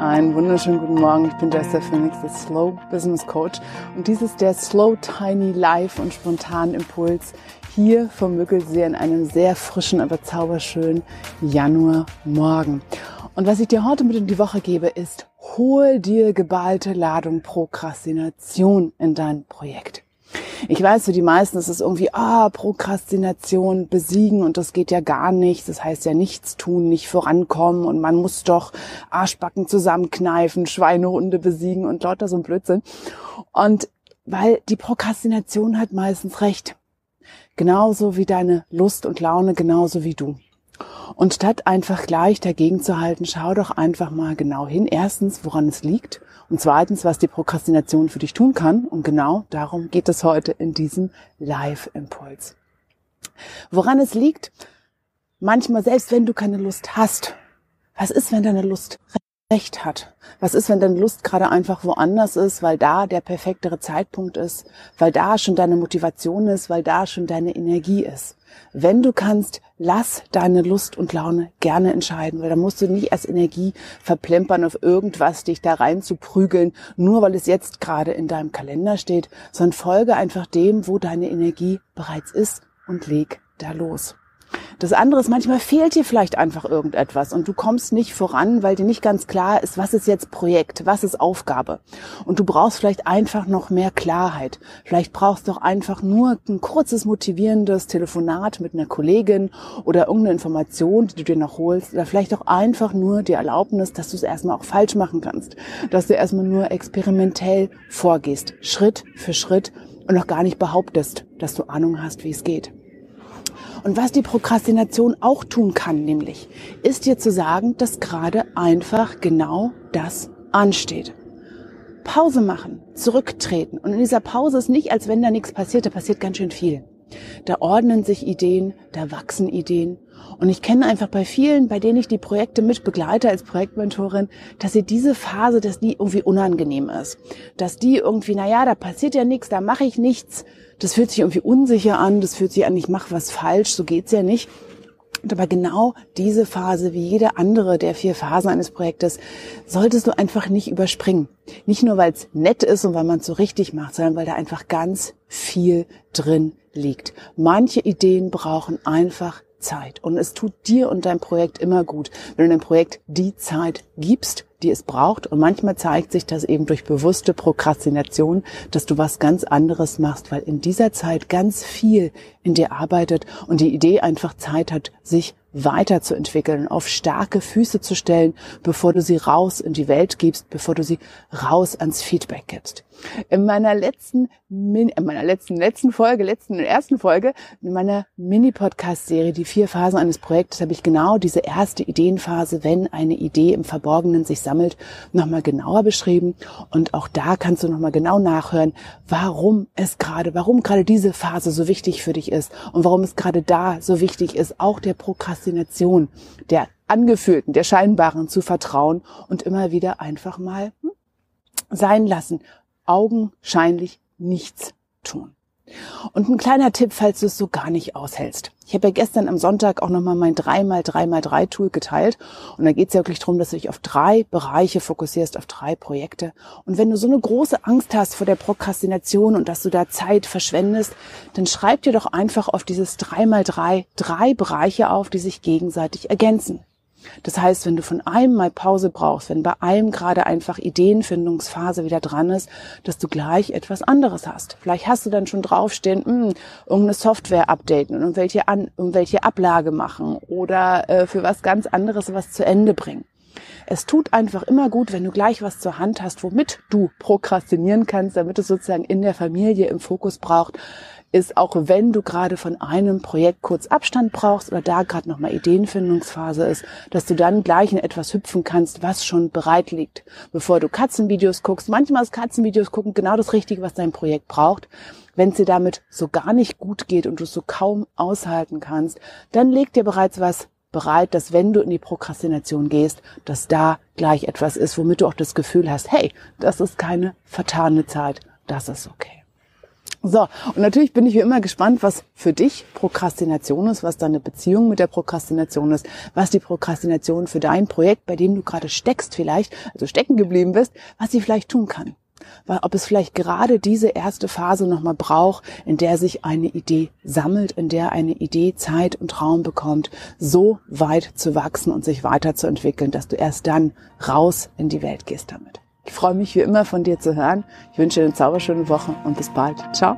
Einen wunderschönen guten Morgen. Ich bin Jessica Phoenix, der Slow Business Coach. Und dies ist der Slow Tiny Life und spontanen Impuls hier vom Müggelsee in einem sehr frischen, aber zauberschönen Januarmorgen. Und was ich dir heute mit in die Woche gebe, ist, hol dir geballte Ladung Prokrastination in dein Projekt. Ich weiß, für die meisten ist es irgendwie, ah, Prokrastination besiegen und das geht ja gar nicht. Das heißt ja nichts tun, nicht vorankommen und man muss doch Arschbacken zusammenkneifen, Schweinehunde besiegen und lauter so ein Blödsinn. Und weil die Prokrastination hat meistens recht. Genauso wie deine Lust und Laune, genauso wie du. Und statt einfach gleich dagegen zu halten, schau doch einfach mal genau hin. Erstens, woran es liegt. Und zweitens, was die Prokrastination für dich tun kann. Und genau darum geht es heute in diesem Live-Impuls. Woran es liegt, manchmal selbst wenn du keine Lust hast. Was ist, wenn deine Lust recht hat? Was ist, wenn deine Lust gerade einfach woanders ist, weil da der perfektere Zeitpunkt ist, weil da schon deine Motivation ist, weil da schon deine Energie ist? Wenn du kannst, lass deine Lust und Laune gerne entscheiden, weil da musst du nicht als Energie verplempern auf irgendwas, dich da rein zu prügeln, nur weil es jetzt gerade in deinem Kalender steht, sondern folge einfach dem, wo deine Energie bereits ist und leg da los. Das andere ist, manchmal fehlt dir vielleicht einfach irgendetwas und du kommst nicht voran, weil dir nicht ganz klar ist, was ist jetzt Projekt, was ist Aufgabe. Und du brauchst vielleicht einfach noch mehr Klarheit. Vielleicht brauchst du auch einfach nur ein kurzes motivierendes Telefonat mit einer Kollegin oder irgendeine Information, die du dir noch holst. Oder vielleicht auch einfach nur die Erlaubnis, dass du es erstmal auch falsch machen kannst. Dass du erstmal nur experimentell vorgehst, Schritt für Schritt und noch gar nicht behauptest, dass du Ahnung hast, wie es geht. Und was die Prokrastination auch tun kann, nämlich, ist dir zu sagen, dass gerade einfach genau das ansteht. Pause machen, zurücktreten. Und in dieser Pause ist nicht, als wenn da nichts passiert, da passiert ganz schön viel. Da ordnen sich Ideen, da wachsen Ideen. Und ich kenne einfach bei vielen, bei denen ich die Projekte mit begleite als Projektmentorin, dass sie diese Phase, dass die irgendwie unangenehm ist. Dass die irgendwie, na ja, da passiert ja nichts, da mache ich nichts. Das fühlt sich irgendwie unsicher an, das fühlt sich an, ich mache was falsch, so geht's ja nicht. Und aber genau diese Phase, wie jede andere der vier Phasen eines Projektes, solltest du einfach nicht überspringen. Nicht nur, weil es nett ist und weil man es so richtig macht, sondern weil da einfach ganz viel drin liegt. Manche Ideen brauchen einfach Zeit. Und es tut dir und deinem Projekt immer gut, wenn du dem Projekt die Zeit gibst, die es braucht. Und manchmal zeigt sich das eben durch bewusste Prokrastination, dass du was ganz anderes machst, weil in dieser Zeit ganz viel in dir arbeitet und die Idee einfach Zeit hat, sich weiterzuentwickeln, auf starke Füße zu stellen, bevor du sie raus in die Welt gibst, bevor du sie raus ans Feedback gibst. In meiner letzten, in meiner letzten, letzten Folge, letzten, ersten Folge, in meiner Mini-Podcast-Serie, die vier Phasen eines Projektes, habe ich genau diese erste Ideenphase, wenn eine Idee im Verborgenen sich sammelt, nochmal genauer beschrieben. Und auch da kannst du nochmal genau nachhören, warum es gerade, warum gerade diese Phase so wichtig für dich ist und warum es gerade da so wichtig ist, auch der Prokrastination, der angefühlten, der scheinbaren zu vertrauen und immer wieder einfach mal hm, sein lassen, augenscheinlich nichts tun. Und ein kleiner Tipp, falls du es so gar nicht aushältst. Ich habe ja gestern am Sonntag auch nochmal mein 3x3x3-Tool geteilt. Und da geht es ja wirklich darum, dass du dich auf drei Bereiche fokussierst, auf drei Projekte. Und wenn du so eine große Angst hast vor der Prokrastination und dass du da Zeit verschwendest, dann schreib dir doch einfach auf dieses 3x3 drei Bereiche auf, die sich gegenseitig ergänzen. Das heißt, wenn du von einem mal Pause brauchst, wenn bei einem gerade einfach Ideenfindungsphase wieder dran ist, dass du gleich etwas anderes hast. Vielleicht hast du dann schon draufstehen, mh, hm, irgendeine Software updaten und irgendwelche, An irgendwelche Ablage machen oder äh, für was ganz anderes was zu Ende bringen. Es tut einfach immer gut, wenn du gleich was zur Hand hast, womit du prokrastinieren kannst, damit es sozusagen in der Familie im Fokus braucht, ist, auch wenn du gerade von einem Projekt kurz Abstand brauchst oder da gerade nochmal Ideenfindungsphase ist, dass du dann gleich in etwas hüpfen kannst, was schon bereit liegt, bevor du Katzenvideos guckst. Manchmal ist Katzenvideos gucken genau das Richtige, was dein Projekt braucht. Wenn es dir damit so gar nicht gut geht und du es so kaum aushalten kannst, dann leg dir bereits was bereit, dass wenn du in die Prokrastination gehst, dass da gleich etwas ist, womit du auch das Gefühl hast, hey, das ist keine vertane Zeit, das ist okay. So, und natürlich bin ich wie immer gespannt, was für dich Prokrastination ist, was deine Beziehung mit der Prokrastination ist, was die Prokrastination für dein Projekt, bei dem du gerade steckst vielleicht, also stecken geblieben bist, was sie vielleicht tun kann. Weil ob es vielleicht gerade diese erste Phase nochmal braucht, in der sich eine Idee sammelt, in der eine Idee Zeit und Raum bekommt, so weit zu wachsen und sich weiterzuentwickeln, dass du erst dann raus in die Welt gehst damit. Ich freue mich wie immer von dir zu hören. Ich wünsche dir eine zauberschöne Woche und bis bald. Ciao.